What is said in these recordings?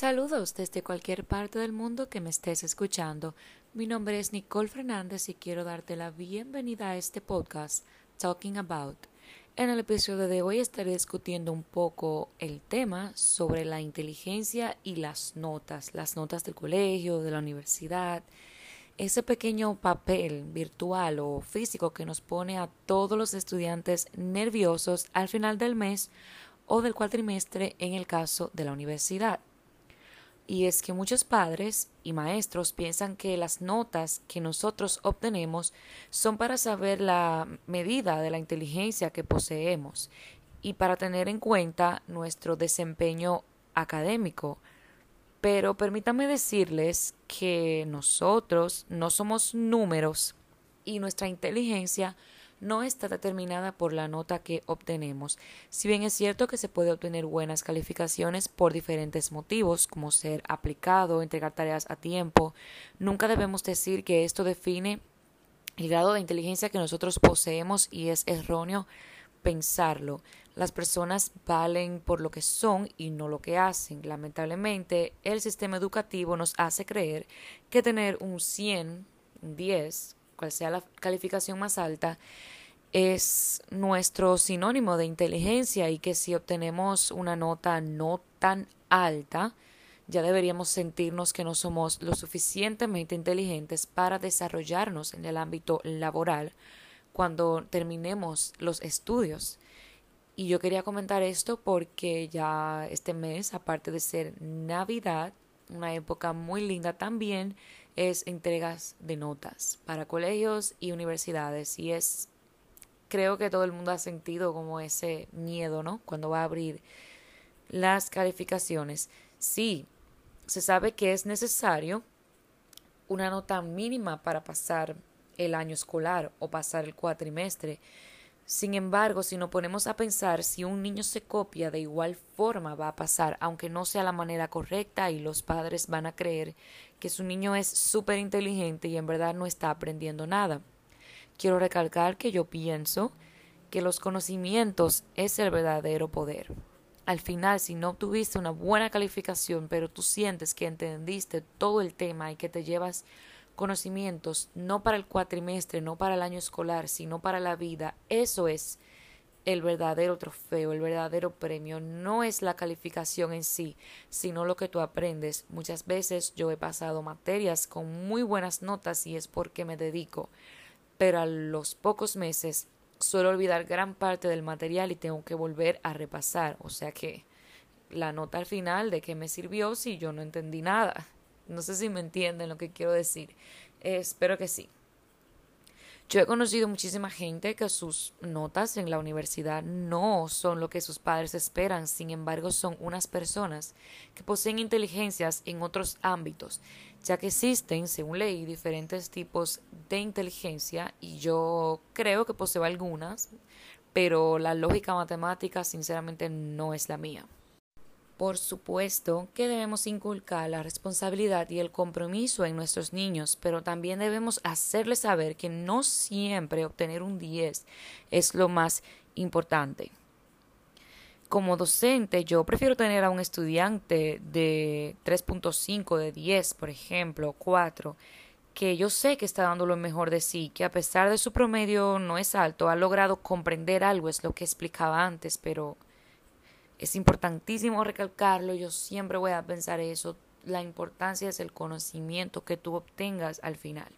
Saludos desde cualquier parte del mundo que me estés escuchando. Mi nombre es Nicole Fernández y quiero darte la bienvenida a este podcast Talking About. En el episodio de hoy estaré discutiendo un poco el tema sobre la inteligencia y las notas, las notas del colegio, de la universidad, ese pequeño papel virtual o físico que nos pone a todos los estudiantes nerviosos al final del mes o del cuatrimestre en el caso de la universidad. Y es que muchos padres y maestros piensan que las notas que nosotros obtenemos son para saber la medida de la inteligencia que poseemos y para tener en cuenta nuestro desempeño académico. Pero permítanme decirles que nosotros no somos números y nuestra inteligencia no está determinada por la nota que obtenemos. Si bien es cierto que se puede obtener buenas calificaciones por diferentes motivos, como ser aplicado, entregar tareas a tiempo, nunca debemos decir que esto define el grado de inteligencia que nosotros poseemos y es erróneo pensarlo. Las personas valen por lo que son y no lo que hacen. Lamentablemente, el sistema educativo nos hace creer que tener un 100, un 10, cual sea la calificación más alta, es nuestro sinónimo de inteligencia y que si obtenemos una nota no tan alta, ya deberíamos sentirnos que no somos lo suficientemente inteligentes para desarrollarnos en el ámbito laboral cuando terminemos los estudios. Y yo quería comentar esto porque ya este mes, aparte de ser Navidad, una época muy linda también, es entregas de notas para colegios y universidades y es creo que todo el mundo ha sentido como ese miedo, ¿no? Cuando va a abrir las calificaciones. Sí, se sabe que es necesario una nota mínima para pasar el año escolar o pasar el cuatrimestre. Sin embargo, si nos ponemos a pensar si un niño se copia de igual forma va a pasar, aunque no sea la manera correcta y los padres van a creer que su niño es súper inteligente y en verdad no está aprendiendo nada. Quiero recalcar que yo pienso que los conocimientos es el verdadero poder. Al final, si no obtuviste una buena calificación, pero tú sientes que entendiste todo el tema y que te llevas conocimientos no para el cuatrimestre, no para el año escolar, sino para la vida, eso es el verdadero trofeo, el verdadero premio. No es la calificación en sí, sino lo que tú aprendes. Muchas veces yo he pasado materias con muy buenas notas y es porque me dedico pero a los pocos meses suelo olvidar gran parte del material y tengo que volver a repasar. O sea que la nota al final de qué me sirvió si yo no entendí nada. No sé si me entienden lo que quiero decir. espero que sí. Yo he conocido muchísima gente que sus notas en la universidad no son lo que sus padres esperan, sin embargo son unas personas que poseen inteligencias en otros ámbitos, ya que existen, según ley, diferentes tipos de inteligencia y yo creo que poseo algunas, pero la lógica matemática sinceramente no es la mía. Por supuesto que debemos inculcar la responsabilidad y el compromiso en nuestros niños, pero también debemos hacerles saber que no siempre obtener un 10 es lo más importante. Como docente, yo prefiero tener a un estudiante de 3.5, de 10, por ejemplo, 4, que yo sé que está dando lo mejor de sí, que a pesar de su promedio no es alto, ha logrado comprender algo, es lo que explicaba antes, pero es importantísimo recalcarlo, yo siempre voy a pensar eso, la importancia es el conocimiento que tú obtengas al final.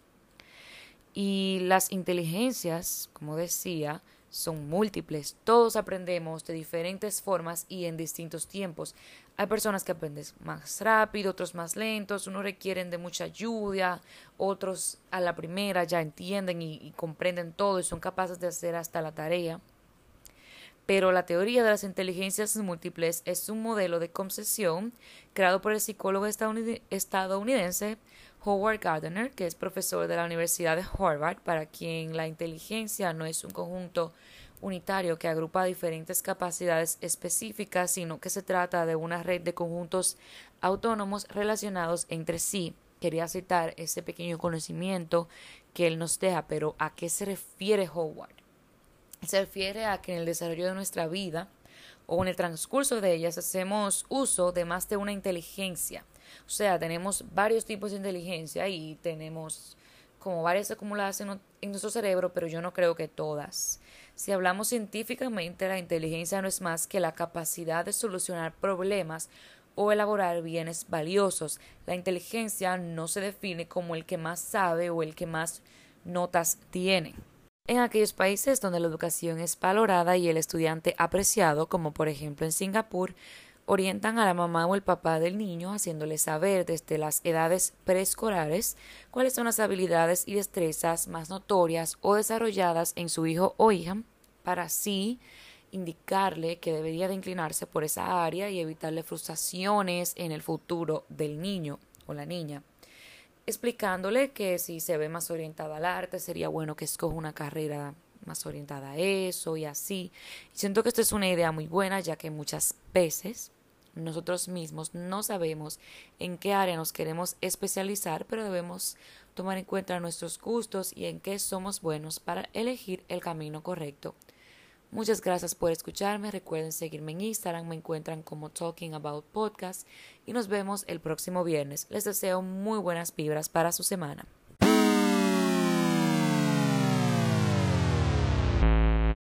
Y las inteligencias, como decía, son múltiples. Todos aprendemos de diferentes formas y en distintos tiempos. Hay personas que aprenden más rápido, otros más lentos, unos requieren de mucha ayuda, otros a la primera ya entienden y, y comprenden todo y son capaces de hacer hasta la tarea. Pero la teoría de las inteligencias múltiples es un modelo de concepción creado por el psicólogo estadounidense Howard Gardner, que es profesor de la Universidad de Harvard, para quien la inteligencia no es un conjunto unitario que agrupa diferentes capacidades específicas, sino que se trata de una red de conjuntos autónomos relacionados entre sí. Quería citar ese pequeño conocimiento que él nos deja, pero ¿a qué se refiere Howard? Se refiere a que en el desarrollo de nuestra vida o en el transcurso de ellas hacemos uso de más de una inteligencia. O sea, tenemos varios tipos de inteligencia y tenemos como varias acumuladas en, en, nuestro cerebro, pero yo no creo que todas. Si hablamos científicamente, la inteligencia no es más que la capacidad de solucionar problemas o elaborar bienes valiosos. La inteligencia no se define como el que más sabe o el que más notas tiene. En aquellos países donde la educación es valorada y el estudiante apreciado, como por ejemplo en Singapur, orientan a la mamá o el papá del niño haciéndole saber desde las edades preescolares cuáles son las habilidades y destrezas más notorias o desarrolladas en su hijo o hija para así indicarle que debería de inclinarse por esa área y evitarle frustraciones en el futuro del niño o la niña explicándole que si se ve más orientada al arte sería bueno que escoja una carrera más orientada a eso y así. Siento que esto es una idea muy buena ya que muchas veces nosotros mismos no sabemos en qué área nos queremos especializar, pero debemos tomar en cuenta nuestros gustos y en qué somos buenos para elegir el camino correcto. Muchas gracias por escucharme. Recuerden seguirme en Instagram. Me encuentran como Talking About Podcast. Y nos vemos el próximo viernes. Les deseo muy buenas vibras para su semana.